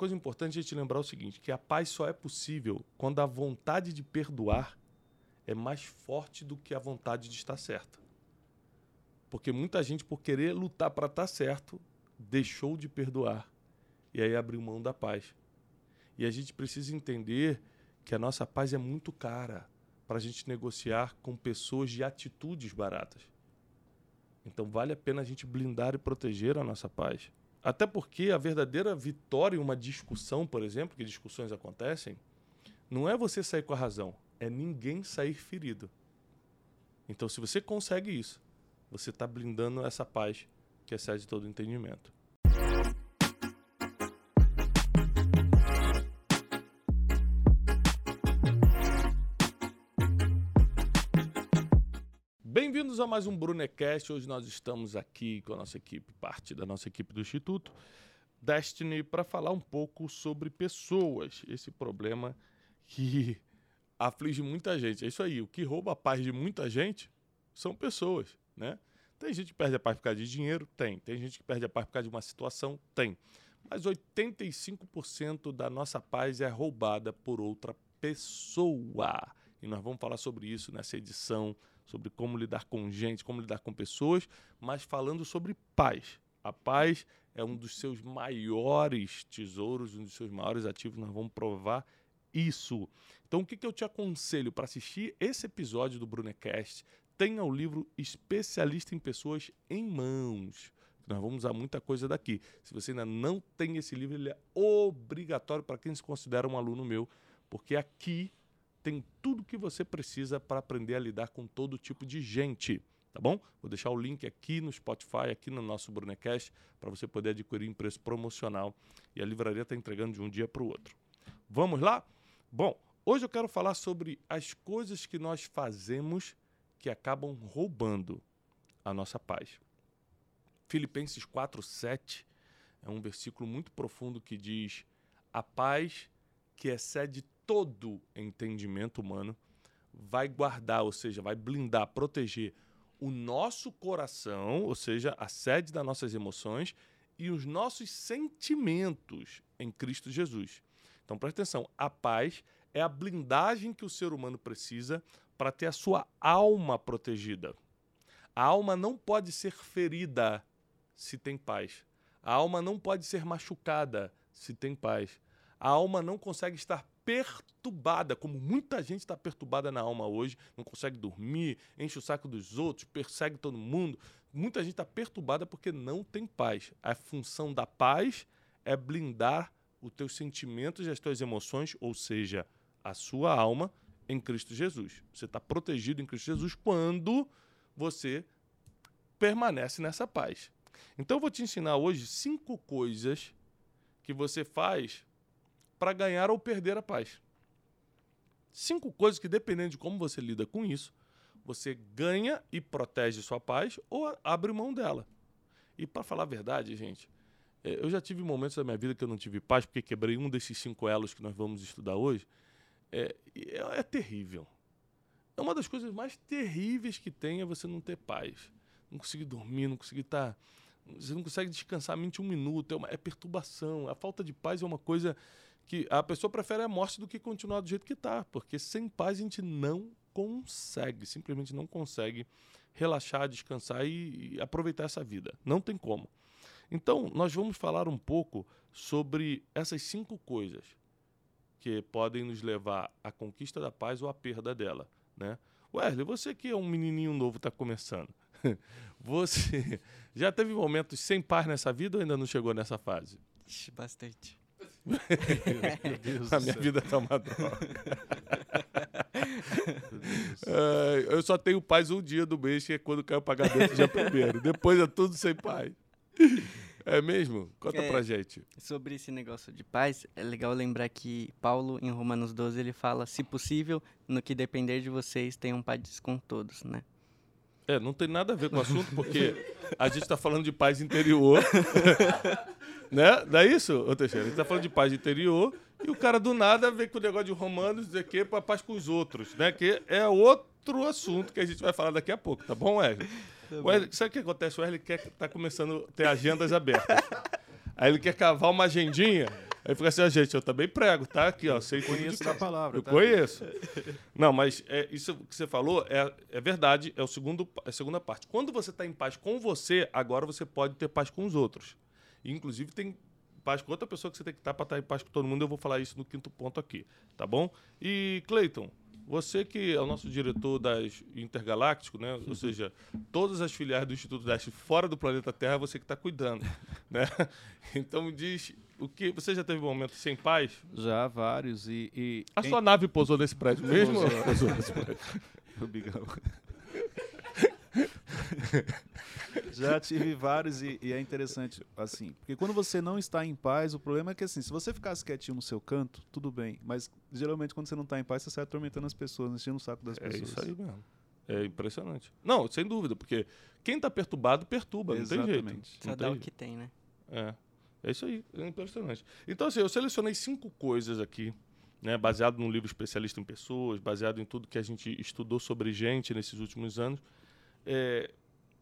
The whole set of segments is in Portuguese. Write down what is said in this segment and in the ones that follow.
coisa importante é gente lembrar o seguinte, que a paz só é possível quando a vontade de perdoar é mais forte do que a vontade de estar certa. Porque muita gente, por querer lutar para estar certo, deixou de perdoar e aí abriu mão da paz. E a gente precisa entender que a nossa paz é muito cara para a gente negociar com pessoas de atitudes baratas. Então vale a pena a gente blindar e proteger a nossa paz. Até porque a verdadeira vitória em uma discussão, por exemplo, que discussões acontecem, não é você sair com a razão, é ninguém sair ferido. Então, se você consegue isso, você está blindando essa paz que excede todo entendimento. Bem-vindos a mais um Brunecast. Hoje nós estamos aqui com a nossa equipe, parte da nossa equipe do Instituto Destiny, para falar um pouco sobre pessoas. Esse problema que aflige muita gente. É isso aí, o que rouba a paz de muita gente são pessoas, né? Tem gente que perde a paz por causa de dinheiro? Tem. Tem gente que perde a paz por causa de uma situação? Tem. Mas 85% da nossa paz é roubada por outra pessoa. E nós vamos falar sobre isso nessa edição, sobre como lidar com gente, como lidar com pessoas, mas falando sobre paz. A paz é um dos seus maiores tesouros, um dos seus maiores ativos. Nós vamos provar isso. Então, o que, que eu te aconselho para assistir esse episódio do Brunecast? Tenha o livro Especialista em Pessoas em Mãos. Nós vamos usar muita coisa daqui. Se você ainda não tem esse livro, ele é obrigatório para quem se considera um aluno meu, porque aqui tem tudo que você precisa para aprender a lidar com todo tipo de gente. Tá bom? Vou deixar o link aqui no Spotify, aqui no nosso Brunecast, para você poder adquirir em preço promocional. E a livraria está entregando de um dia para o outro. Vamos lá? Bom, hoje eu quero falar sobre as coisas que nós fazemos que acabam roubando a nossa paz. Filipenses 4:7 é um versículo muito profundo que diz: "A paz que excede todo entendimento humano vai guardar, ou seja, vai blindar, proteger o nosso coração, ou seja, a sede das nossas emoções e os nossos sentimentos em Cristo Jesus. Então presta atenção, a paz é a blindagem que o ser humano precisa para ter a sua alma protegida. A alma não pode ser ferida se tem paz. A alma não pode ser machucada se tem paz. A alma não consegue estar perturbada, como muita gente está perturbada na alma hoje, não consegue dormir, enche o saco dos outros, persegue todo mundo. Muita gente está perturbada porque não tem paz. A função da paz é blindar os teus sentimentos e as tuas emoções, ou seja, a sua alma em Cristo Jesus. Você está protegido em Cristo Jesus quando você permanece nessa paz. Então eu vou te ensinar hoje cinco coisas que você faz para ganhar ou perder a paz. Cinco coisas que, dependendo de como você lida com isso, você ganha e protege sua paz ou abre mão dela. E para falar a verdade, gente, é, eu já tive momentos da minha vida que eu não tive paz porque quebrei um desses cinco elos que nós vamos estudar hoje. É, é, é terrível. É uma das coisas mais terríveis que tem é você não ter paz. Não conseguir dormir, não conseguir estar. Tá, você não consegue descansar a mente um minuto. É, uma, é perturbação. A falta de paz é uma coisa que a pessoa prefere a morte do que continuar do jeito que está, porque sem paz a gente não consegue, simplesmente não consegue relaxar, descansar e, e aproveitar essa vida. Não tem como. Então, nós vamos falar um pouco sobre essas cinco coisas que podem nos levar à conquista da paz ou à perda dela, né? Wesley, você que é um menininho novo, está começando. Você já teve momentos sem paz nessa vida ou ainda não chegou nessa fase? Bastante. a minha vida tá uma droga. é, eu só tenho paz um dia do mês, que é quando cai o pagamento dia primeiro. Depois é tudo sem paz. É mesmo? Conta é, pra gente. Sobre esse negócio de paz, é legal lembrar que Paulo, em Romanos 12, ele fala: se possível, no que depender de vocês, tenham paz com todos, né? É, não tem nada a ver com o assunto, porque a gente está falando de paz interior. né? Não é isso, ô Teixeira? A gente está falando de paz interior e o cara do nada vem com o negócio de romanos dizer que é para paz com os outros, né? Que é outro assunto que a gente vai falar daqui a pouco, tá bom, Wesley? Tá Wesley sabe o que acontece? O Wesley quer tá começando a ter agendas abertas. Aí ele quer cavar uma agendinha Aí fica assim, ah, gente, eu também prego, tá? Aqui, ó, sei Conheço da palavra. Eu tá? conheço. Não, mas é, isso que você falou é, é verdade, é, o segundo, é a segunda parte. Quando você está em paz com você, agora você pode ter paz com os outros. Inclusive, tem paz com outra pessoa que você tem que estar para estar em paz com todo mundo. Eu vou falar isso no quinto ponto aqui, tá bom? E, Cleiton, você que é o nosso diretor das Intergaláctico, né? Ou seja, todas as filiais do Instituto Deste fora do planeta Terra, você que está cuidando, né? Então me diz, o que você já teve um momento sem paz? Já vários e... e A sua nave pousou nesse prédio mesmo? Pousou. Pousou nesse prédio. O bigão. Já tive vários e, e é interessante, assim, porque quando você não está em paz, o problema é que, assim, se você ficasse quietinho no seu canto, tudo bem, mas geralmente quando você não está em paz, você sai atormentando as pessoas, enchendo o saco das É pessoas. isso aí mesmo. É impressionante. Não, sem dúvida, porque quem está perturbado, perturba, não tem jeito. Exatamente. Só Não dá o que tem, né? É. É isso aí, é impressionante. Então, assim, eu selecionei cinco coisas aqui, né, baseado num livro especialista em pessoas, baseado em tudo que a gente estudou sobre gente nesses últimos anos. É,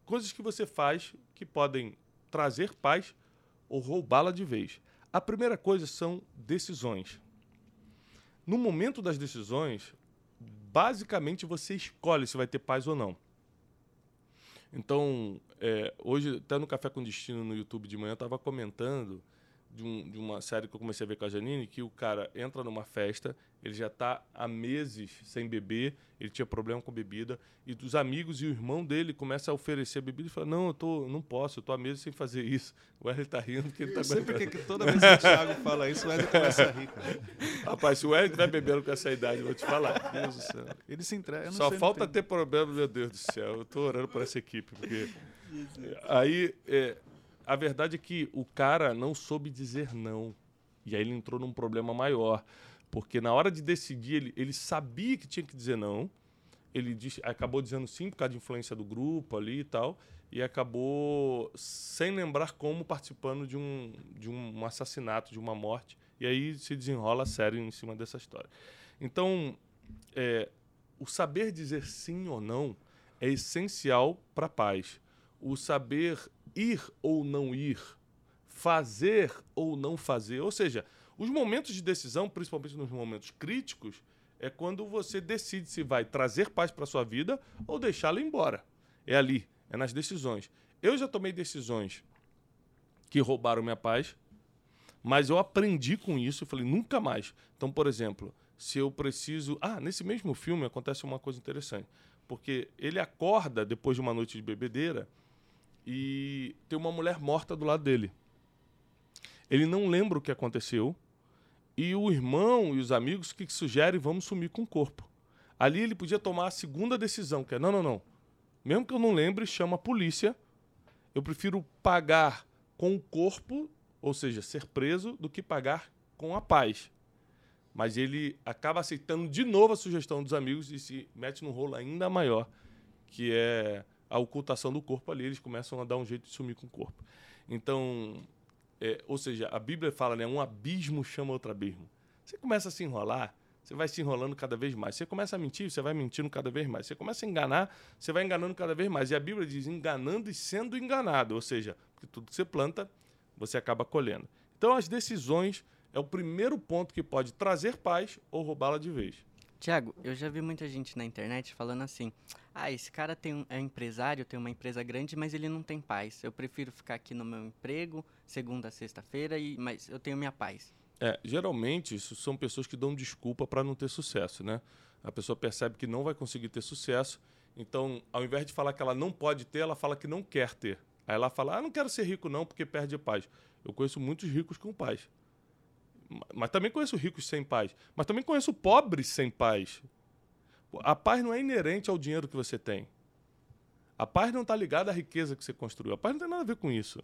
coisas que você faz que podem trazer paz ou roubá-la de vez. A primeira coisa são decisões. No momento das decisões, basicamente você escolhe se vai ter paz ou não. Então, é, hoje, até no Café com Destino no YouTube de manhã, eu estava comentando de, um- de uma série que eu comecei a ver com a Janine, que o cara entra numa festa, ele já está há meses sem beber, ele tinha problema com bebida, e os amigos e o irmão dele começam a oferecer bebida e falam, não, eu tô, não posso, eu tô há meses sem fazer isso. O Wesley tá rindo porque ele tá aguentando. porque que toda vez que o Thiago fala isso, o Ed começa a rir, cara. Rapaz, se o Wesley vai bebendo com essa idade, eu vou te falar. Meu Deus do céu. Ele se entrega. Só falta ter problema, meu Deus do céu. Eu tô orando por essa equipe, porque. Aí, é, a verdade é que o cara não soube dizer não. E aí ele entrou num problema maior. Porque na hora de decidir, ele, ele sabia que tinha que dizer não. Ele disse, acabou dizendo sim por causa de influência do grupo ali e tal. E acabou sem lembrar como participando de um, de um assassinato, de uma morte. E aí se desenrola a série em cima dessa história. Então, é, o saber dizer sim ou não é essencial para a paz. O saber ir ou não ir, fazer ou não fazer. Ou seja, os momentos de decisão, principalmente nos momentos críticos, é quando você decide se vai trazer paz para sua vida ou deixá-la embora. É ali, é nas decisões. Eu já tomei decisões que roubaram minha paz, mas eu aprendi com isso e falei, nunca mais. Então, por exemplo, se eu preciso. Ah, nesse mesmo filme acontece uma coisa interessante. Porque ele acorda depois de uma noite de bebedeira e tem uma mulher morta do lado dele. Ele não lembra o que aconteceu e o irmão e os amigos que sugerem vamos sumir com o corpo. Ali ele podia tomar a segunda decisão, que é não, não, não. Mesmo que eu não lembre, chama a polícia. Eu prefiro pagar com o corpo, ou seja, ser preso, do que pagar com a paz. Mas ele acaba aceitando de novo a sugestão dos amigos e se mete num rolo ainda maior, que é a ocultação do corpo ali. Eles começam a dar um jeito de sumir com o corpo. Então, é, ou seja, a Bíblia fala, né? Um abismo chama outro abismo. Você começa a se enrolar, você vai se enrolando cada vez mais. Você começa a mentir, você vai mentindo cada vez mais. Você começa a enganar, você vai enganando cada vez mais. E a Bíblia diz enganando e sendo enganado. Ou seja, porque tudo que você planta, você acaba colhendo. Então, as decisões é o primeiro ponto que pode trazer paz ou roubá-la de vez. Tiago, eu já vi muita gente na internet falando assim: ah, esse cara tem um, é empresário, tem uma empresa grande, mas ele não tem paz. Eu prefiro ficar aqui no meu emprego, segunda a sexta-feira, e mas eu tenho minha paz. É, geralmente, isso são pessoas que dão desculpa para não ter sucesso, né? A pessoa percebe que não vai conseguir ter sucesso, então, ao invés de falar que ela não pode ter, ela fala que não quer ter. Aí ela fala, ah, não quero ser rico não, porque perde paz. Eu conheço muitos ricos com paz. Ma- Mas também conheço ricos sem paz. Mas também conheço pobres sem paz. A paz não é inerente ao dinheiro que você tem. A paz não está ligada à riqueza que você construiu. A paz não tem nada a ver com isso.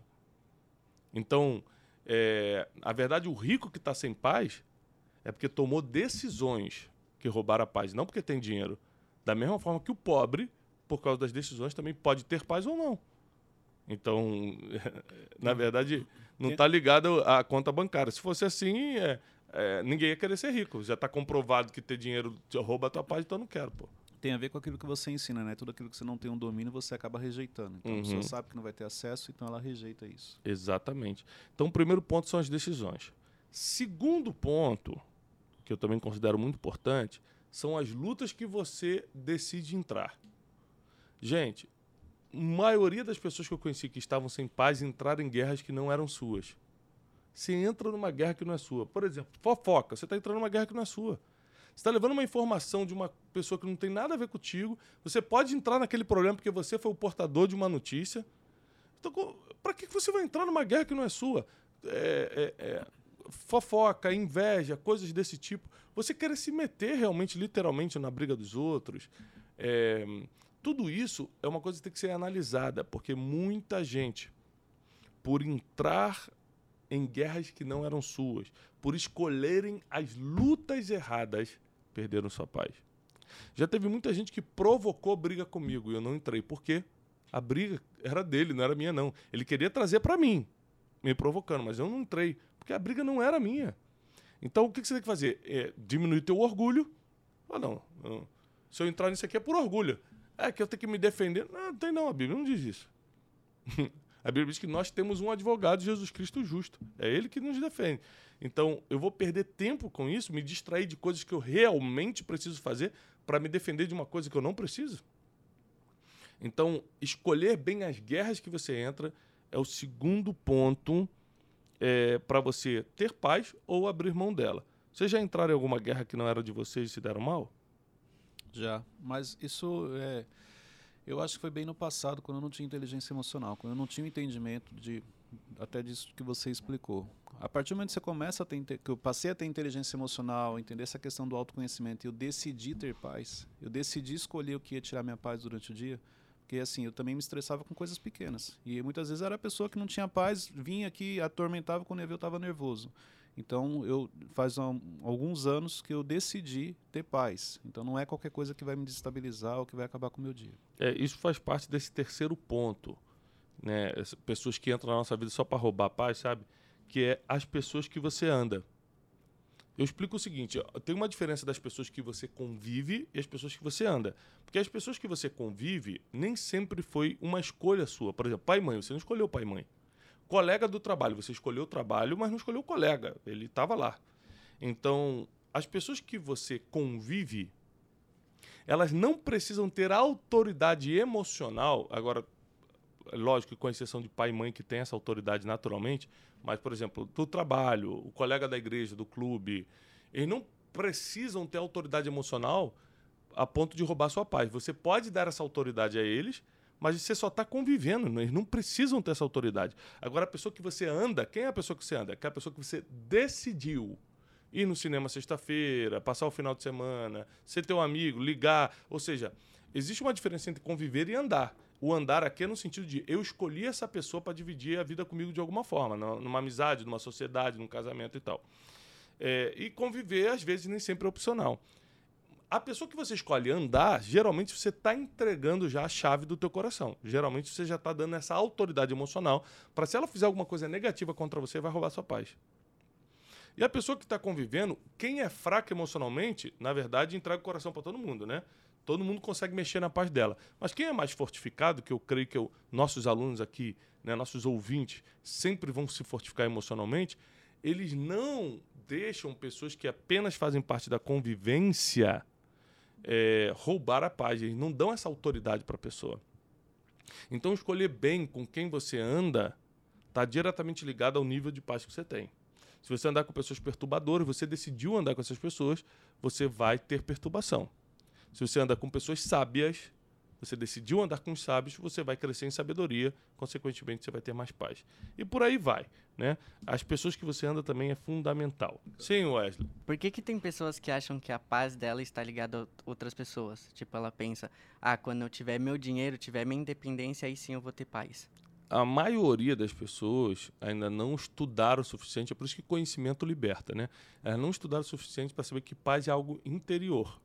Então, é, a verdade, o rico que está sem paz é porque tomou decisões que roubaram a paz, não porque tem dinheiro. Da mesma forma que o pobre, por causa das decisões, também pode ter paz ou não. Então, na verdade, não está ligado à conta bancária. Se fosse assim, é, é, ninguém ia querer ser rico. Já está comprovado que ter dinheiro te rouba a tua paz, então eu não quero, pô. Tem a ver com aquilo que você ensina, né? Tudo aquilo que você não tem um domínio, você acaba rejeitando. Então a Uhum. pessoa sabe que não vai ter acesso, então ela rejeita isso. Exatamente. Então, o primeiro ponto são as decisões. Segundo ponto, que eu também considero muito importante, são as lutas que você decide entrar. Gente, a maioria das pessoas que eu conheci que estavam sem paz entraram em guerras que não eram suas. Você entra numa guerra que não é sua. Por exemplo, fofoca. Você está entrando numa guerra que não é sua. Você está levando uma informação de uma pessoa que não tem nada a ver contigo. Você pode entrar naquele problema porque você foi o portador de uma notícia. Então, para que você vai entrar numa guerra que não é sua? É, é, é, fofoca, inveja, coisas desse tipo. Você querer se meter realmente, literalmente, na briga dos outros. É, tudo isso é uma coisa que tem que ser analisada, porque muita gente, por entrar em guerras que não eram suas, por escolherem as lutas erradas, perderam sua paz. Já teve muita gente que provocou briga comigo e eu não entrei. Por quê? A briga era dele, não era minha, não. Ele queria trazer para mim, me provocando, mas eu não entrei, porque a briga não era minha. Então, o que você tem que fazer? É diminuir teu orgulho. Ah, não, não. Se eu entrar nisso aqui é por orgulho. É que eu tenho que me defender. Não, não tem não, a Bíblia não diz isso. A Bíblia diz que nós temos um advogado, Jesus Cristo justo. É ele que nos defende. Então, eu vou perder tempo com isso, me distrair de coisas que eu realmente preciso fazer para me defender de uma coisa que eu não preciso? Então, escolher bem as guerras que você entra é o segundo ponto é, para você ter paz ou abrir mão dela. Vocês já entraram em alguma guerra que não era de vocês e se deram mal? Já, mas isso é eu acho que foi bem no passado, quando eu não tinha inteligência emocional, quando eu não tinha o entendimento de até disso que você explicou. A partir do momento que você começa a ter, que eu passei a ter inteligência emocional, entender essa questão do autoconhecimento, eu decidi ter paz, eu decidi escolher o que ia tirar minha paz durante o dia, porque assim, eu também me estressava com coisas pequenas. E muitas vezes era a pessoa que não tinha paz, vinha aqui, atormentava quando eu estava nervoso. Então, eu faz um, alguns anos que eu decidi ter paz. Então, não é qualquer coisa que vai me desestabilizar ou que vai acabar com o meu dia. É, isso faz parte desse terceiro ponto. Né? pessoas que entram na nossa vida só para roubar a paz, sabe? Que é as pessoas que você anda. Eu explico o seguinte: tem uma diferença das pessoas que você convive e as pessoas que você anda. Porque as pessoas que você convive nem sempre foi uma escolha sua. Por exemplo, pai e mãe. Você não escolheu pai e mãe. Colega do trabalho, você escolheu o trabalho, mas não escolheu o colega, ele estava lá. Então, as pessoas que você convive, elas não precisam ter autoridade emocional. Agora, lógico, com exceção de pai e mãe que tem essa autoridade naturalmente, mas, por exemplo, do trabalho, o colega da igreja, do clube, eles não precisam ter autoridade emocional a ponto de roubar sua paz. Você pode dar essa autoridade a eles, mas você só está convivendo, né? eles não precisam ter essa autoridade. Agora, a pessoa que você anda, quem é a pessoa que você anda? É aquela pessoa que você decidiu ir no cinema sexta-feira, passar o final de semana, ser teu amigo, ligar. Ou seja, existe uma diferença entre conviver e andar. O andar aqui é no sentido de eu escolhi essa pessoa para dividir a vida comigo de alguma forma, numa amizade, numa sociedade, num casamento e tal. É, e conviver, às vezes, nem sempre é opcional a pessoa que você escolhe andar, geralmente você está entregando já a chave do teu coração. Geralmente você já está dando essa autoridade emocional para se ela fizer alguma coisa negativa contra você, vai roubar sua paz. E a pessoa que está convivendo, quem é fraco emocionalmente, na verdade, entrega o coração para todo mundo, né? Todo mundo consegue mexer na paz dela. Mas quem é mais fortificado, que eu creio que eu, nossos alunos aqui, né, nossos ouvintes, sempre vão se fortificar emocionalmente, eles não deixam pessoas que apenas fazem parte da convivência é, roubar a paz, eles não dão essa autoridade para a pessoa. Então, escolher bem com quem você anda está diretamente ligado ao nível de paz que você tem. Se você andar com pessoas perturbadoras, você decidiu andar com essas pessoas, você vai ter perturbação. Se você anda com pessoas sábias, você decidiu andar com os sábios, você vai crescer em sabedoria, consequentemente você vai ter mais paz. E por aí vai, né? As pessoas que você anda também é fundamental. Sim, Wesley. Por que que tem pessoas que acham que a paz dela está ligada a outras pessoas? Tipo, ela pensa, ah, quando eu tiver meu dinheiro, tiver minha independência, aí sim eu vou ter paz. A maioria das pessoas ainda não estudaram o suficiente, é por isso que conhecimento liberta, né? Elas não estudaram o suficiente para saber que paz é algo interior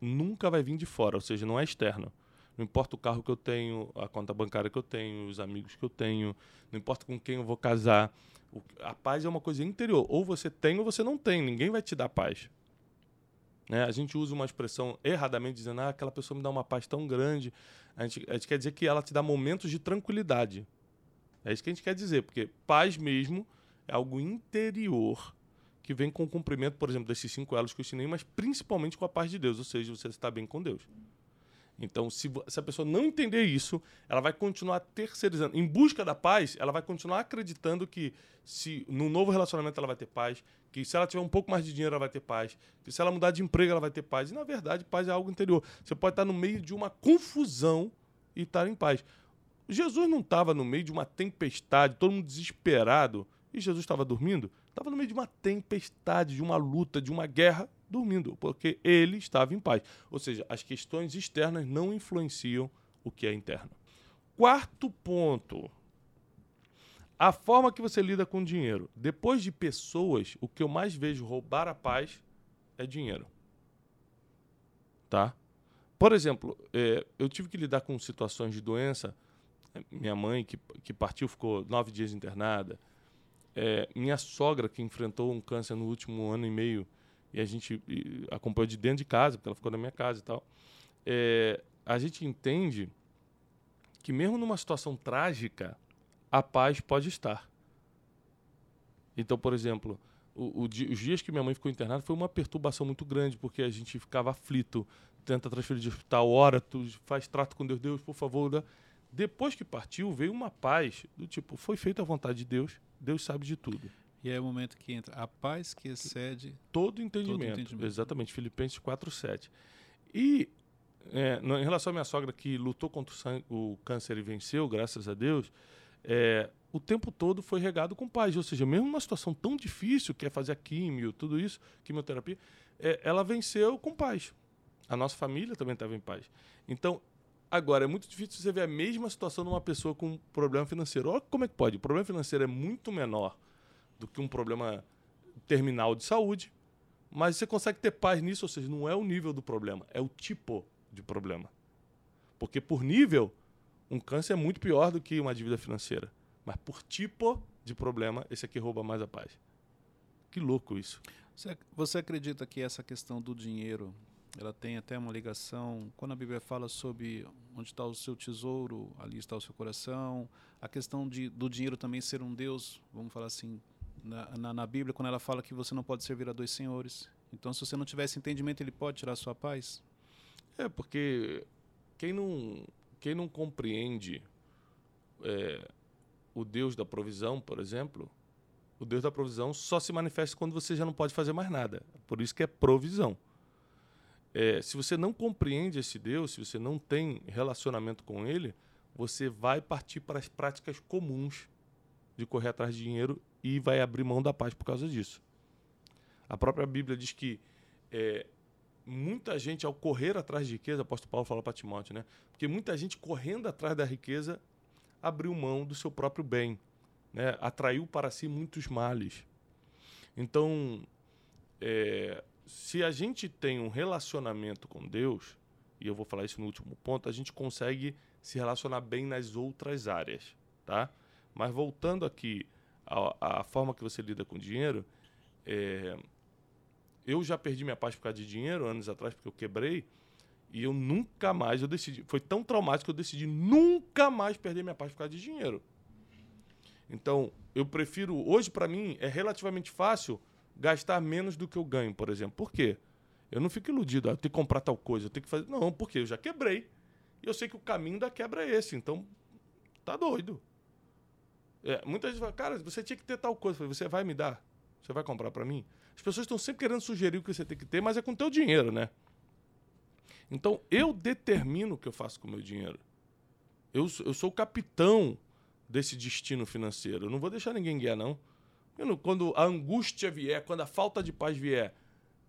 nunca vai vir de fora, ou seja, não é externo. Não importa o carro que eu tenho, a conta bancária que eu tenho, os amigos que eu tenho, não importa com quem eu vou casar. a paz é uma coisa interior. Ou você tem ou você não tem. Ninguém vai te dar paz. Né? A gente usa uma expressão erradamente dizendo ah, aquela pessoa me dá uma paz tão grande. A gente, a gente quer dizer que ela te dá momentos de tranquilidade. É isso que a gente quer dizer, porque paz mesmo É algo interior que vem com o cumprimento, por exemplo, desses cinco elos que eu ensinei, mas principalmente com a paz de Deus, ou seja, você está bem com Deus. Então, se, se, a pessoa não entender isso, ela vai continuar terceirizando. Em busca da paz, ela vai continuar acreditando que se no novo relacionamento ela vai ter paz, que se ela tiver um pouco mais de dinheiro ela vai ter paz, que se ela mudar de emprego ela vai ter paz. E na verdade, paz é algo interior. Você pode estar no meio de uma confusão e estar em paz. Jesus não estava no meio de uma tempestade, todo mundo desesperado, e Jesus estava dormindo? Estava no meio de uma tempestade, de uma luta, de uma guerra, dormindo, porque ele estava em paz. Ou seja, as questões externas não influenciam o que é interno. Quarto ponto. A forma que você lida com dinheiro. Depois de pessoas, o que eu mais vejo roubar a paz é dinheiro. Tá? Por exemplo, é, eu tive que lidar com situações de doença. Minha mãe, que, que partiu, ficou nove dias internada. É, minha sogra, que enfrentou um câncer no último ano e meio, e a gente acompanhou de dentro de casa, porque ela ficou na minha casa e tal. É, a gente entende que mesmo numa situação trágica, a paz pode estar. Então, por exemplo, o, o, os dias que minha mãe ficou internada foi uma perturbação muito grande, porque a gente ficava aflito, tenta transferir de hospital, ora, tu faz trato com Deus, Deus, por favor. Né? Depois que partiu, veio uma paz do tipo, foi feita a vontade de Deus, Deus sabe de tudo. E é o momento que entra a paz que excede todo entendimento. Todo entendimento. Exatamente, Filipenses 4:7. E é, em relação à minha sogra que lutou contra o, câncer e venceu, graças a Deus, é, o tempo todo foi regado com paz. Ou seja, mesmo numa situação tão difícil, que é fazer a químio, tudo isso, quimioterapia, é, ela venceu com paz. A nossa família também estava em paz. Então, agora, é muito difícil você ver a mesma situação numa pessoa com problema financeiro. Olha como é que pode. O problema financeiro é muito menor do que um problema terminal de saúde, mas você consegue ter paz nisso, ou seja, não é o nível do problema, é o tipo de problema. Porque por nível, um câncer é muito pior do que uma dívida financeira. Mas por tipo de problema, esse aqui rouba mais a paz. Que louco isso. Você acredita que essa questão do dinheiro, ela tem até uma ligação, quando a Bíblia fala sobre onde está o seu tesouro, ali está o seu coração, a questão de, do dinheiro também ser um Deus, vamos falar assim, na, na, na, Bíblia quando ela fala que você não pode servir a dois senhores. Então, se você não tiver esse entendimento, ele pode tirar a sua paz? É, porque quem não, quem não compreende é, o Deus da provisão, por exemplo, o Deus da provisão só se manifesta quando você já não pode fazer mais nada. Por isso que é provisão. É, se você não compreende esse Deus, se você não tem relacionamento com ele, você vai partir para as práticas comuns de correr atrás de dinheiro e vai abrir mão da paz por causa disso. A própria Bíblia diz que é, muita gente, ao correr atrás de riqueza, o apóstolo Paulo fala para Timóteo, né? Porque muita gente correndo atrás da riqueza abriu mão do seu próprio bem, né? atraiu para si muitos males. Então, é, se a gente tem um relacionamento com Deus, e eu vou falar isso no último ponto, a gente consegue se relacionar bem nas outras áreas, tá? Mas voltando aqui a, a forma que você lida com dinheiro, é, eu já perdi minha paz por causa de dinheiro anos atrás, porque eu quebrei, e eu nunca mais, eu decidi, foi tão traumático que eu decidi nunca mais perder minha paz por causa de dinheiro. Então, eu prefiro, hoje para mim é relativamente fácil gastar menos do que eu ganho, por exemplo. Por quê? Eu não fico iludido, ah, eu tenho que comprar tal coisa, eu tenho que fazer. Não, porque eu já quebrei. E eu sei que o caminho da quebra é esse, então tá doido. É, muita gente fala, cara, você tinha que ter tal coisa. falei, você vai me dar? Você vai comprar para mim? As pessoas estão sempre querendo sugerir o que você tem que ter, mas é com o teu dinheiro, né? Então, eu determino o que eu faço com o meu dinheiro. Eu, eu sou o capitão desse destino financeiro. Eu não vou deixar ninguém guiar, não. Não. Quando a angústia vier, quando a falta de paz vier,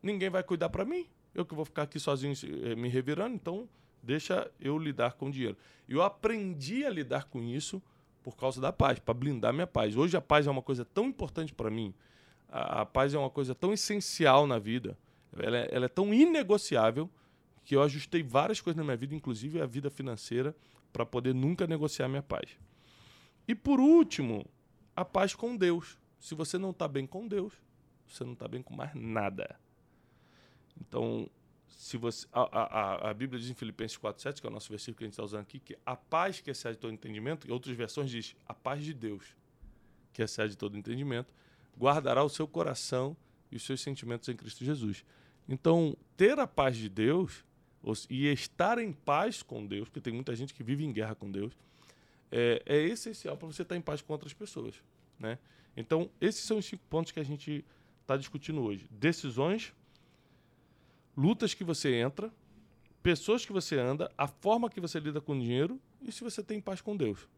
ninguém vai cuidar para mim. Eu que vou ficar aqui sozinho eh, me revirando, então deixa eu lidar com o dinheiro. Eu aprendi a lidar com isso por causa da paz, para blindar minha paz. Hoje a paz é uma coisa tão importante para mim, a, a, paz é uma coisa tão essencial na vida, ela é, ela é tão inegociável que eu ajustei várias coisas na minha vida, inclusive a vida financeira, para poder nunca negociar minha paz. E por último, a paz com Deus. Se você não está bem com Deus, você não está bem com mais nada. Então, se você a, a, a Bíblia diz em Filipenses 4:7, que é o nosso versículo que a gente está usando aqui, que a paz que excede todo entendimento, e outras versões diz a paz de Deus, que excede todo entendimento, guardará o seu coração e os seus sentimentos em Cristo Jesus. Então, ter a paz de Deus e estar em paz com Deus, porque tem muita gente que vive em guerra com Deus, é, é essencial para você estar em paz com outras pessoas. Né? Então, esses são os cinco pontos que a gente está discutindo hoje: decisões, lutas que você entra, pessoas que você anda, a forma que você lida com o dinheiro e se você tem paz com Deus.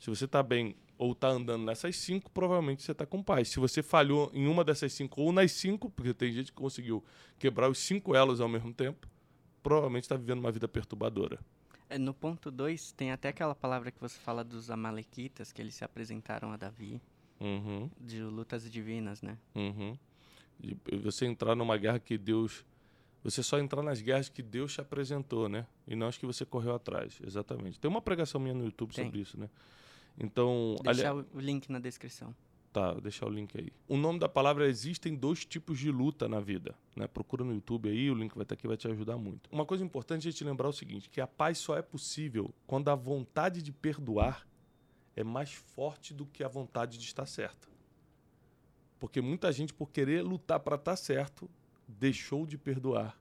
Se você está bem ou está andando nessas cinco, provavelmente você está com paz. Se você falhou em uma dessas cinco ou nas cinco, porque tem gente que conseguiu quebrar os cinco elos ao mesmo tempo, provavelmente está vivendo uma vida perturbadora. É, no ponto 2, tem até aquela palavra que você fala dos amalequitas, que eles se apresentaram a Davi, uhum. de lutas divinas, né? Uhum. E você entrar numa guerra que Deus você só entrar nas guerras que Deus te apresentou, né? E não as que você correu atrás. Exatamente. Tem uma pregação minha no YouTube Tem. sobre isso, né? Então. Deixar ali... o link na descrição. Tá, vou deixar o link aí. O nome da palavra é existem dois tipos de luta na vida. Né? Procura no YouTube aí, o link vai estar aqui, vai te ajudar muito. Uma coisa importante é te lembrar o seguinte: que a paz só é possível quando a vontade de perdoar é mais forte do que a vontade de estar certa. Porque muita gente, por querer lutar para estar certo, deixou de perdoar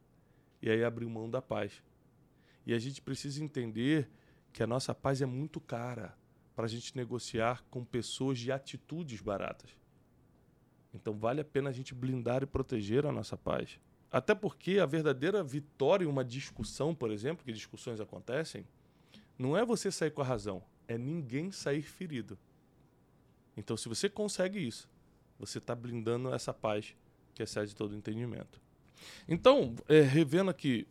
e aí abriu mão da paz. E a gente precisa entender que a nossa paz é muito cara para a gente negociar com pessoas de atitudes baratas. Então vale a pena a gente blindar e proteger a nossa paz. Até porque a verdadeira vitória em uma discussão, por exemplo, que discussões acontecem, não é você sair com a razão, é ninguém sair ferido. Então, se você consegue isso, você está blindando essa paz que excede todo entendimento. Então, é, revendo aqui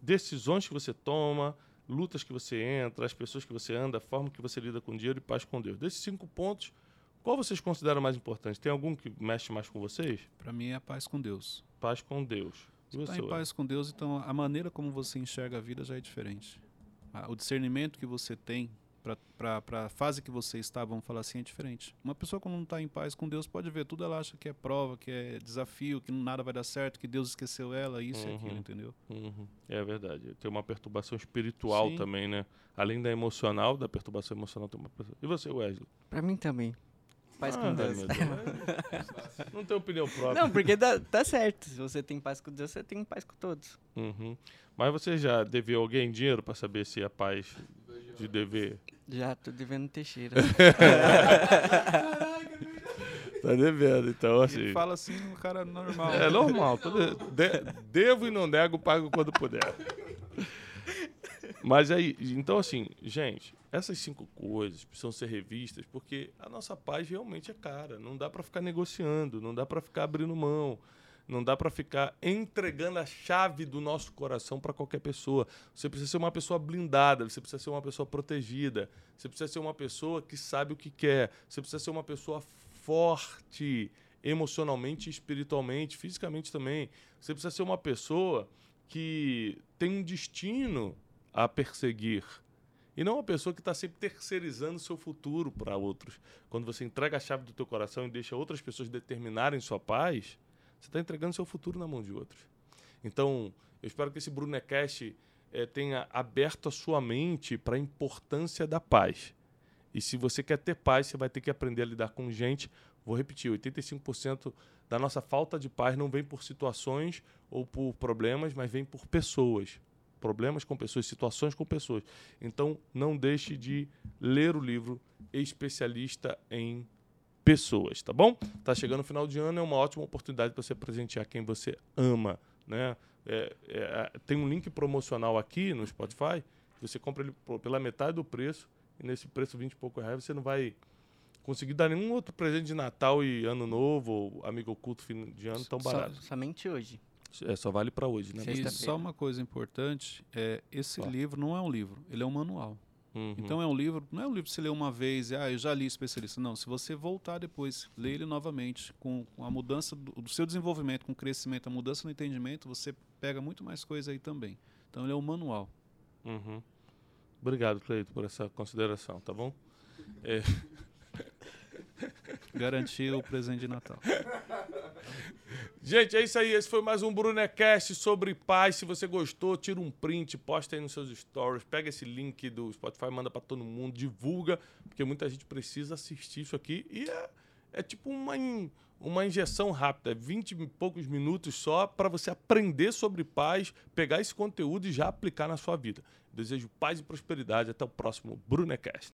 decisões que você toma, lutas que você entra, as pessoas que você anda, a forma que você lida com dinheiro e paz com Deus. Desses cinco pontos, qual vocês consideram mais importante? Tem algum que mexe mais com vocês? Para mim é a paz com Deus. Paz com Deus. Você está em paz com Deus, então a maneira como você enxerga a vida já é diferente. O discernimento que você tem para a fase que você está, vamos falar assim, é diferente. Uma pessoa quando não está em paz com Deus pode ver tudo, ela acha que é prova, que é desafio, que nada vai dar certo, que Deus esqueceu ela, isso uhum. e aquilo, entendeu? Uhum. É verdade. Tem uma perturbação espiritual Sim. também, né? Além da emocional, da perturbação emocional, tem uma E você, Wesley? Para mim também. Paz ah, com Deus. Deus. não tem opinião própria. Não, porque dá, tá certo. Se você tem paz com Deus, você tem paz com todos. Uhum. Mas você já deveu alguém dinheiro para saber se a paz de dever já, tô devendo Teixeira. tá devendo, então assim. Ele fala assim um cara normal. É normal. De, devo e não nego, pago quando puder. Mas aí, então assim, gente, essas cinco coisas precisam ser revistas porque a nossa paz realmente é cara. Não dá para ficar negociando, não dá para ficar abrindo mão. Não dá para ficar entregando a chave do nosso coração para qualquer pessoa. Você precisa ser uma pessoa blindada, você precisa ser uma pessoa protegida, você precisa ser uma pessoa que sabe o que quer, você precisa ser uma pessoa forte emocionalmente, espiritualmente, fisicamente também. Você precisa ser uma pessoa que tem um destino a perseguir. E não uma pessoa que está sempre terceirizando seu futuro para outros. Quando você entrega a chave do teu coração e deixa outras pessoas determinarem sua paz, você está entregando seu futuro na mão de outros. Então, eu espero que esse Brunecast é, tenha aberto a sua mente para a importância da paz. E se você quer ter paz, você vai ter que aprender a lidar com gente. Vou repetir: 85% da nossa falta de paz não vem por situações ou por problemas, mas vem por pessoas. Problemas com pessoas, situações com pessoas. Então, não deixe de ler o livro Especialista em pessoas, tá bom? Tá chegando o final de ano, é uma ótima oportunidade para você presentear quem você ama, né? É, é, tem um link promocional aqui no Spotify, você compra ele pela metade do preço, e nesse preço 20 e pouco reais você não vai conseguir dar nenhum outro presente de Natal e Ano Novo, ou amigo oculto fim de ano tão barato. Só, somente hoje. É, só vale para hoje, né? E só uma coisa importante, é, esse livro não é um livro, ele é um manual. Uhum. Então é um livro, não é um livro que você lê uma vez e ah, eu já li especialista. Não, se você voltar depois, ler ele novamente, com, com a mudança do, do, seu desenvolvimento, com o crescimento, a mudança no entendimento, você pega muito mais coisa aí também. Então ele é um manual. Uhum. Obrigado, Cleito, por essa consideração, tá bom? É... Garantir o presente de Natal. Gente, é isso aí. Esse foi mais um Brunecast sobre paz. Se você gostou, tira um print, posta aí nos seus stories, pega esse link do Spotify, manda para todo mundo, divulga, porque muita gente precisa assistir isso aqui e é, é tipo uma, uma injeção rápida, 20 e poucos minutos só para você aprender sobre paz, pegar esse conteúdo e já aplicar na sua vida. Desejo paz e prosperidade. Até o próximo Brunecast.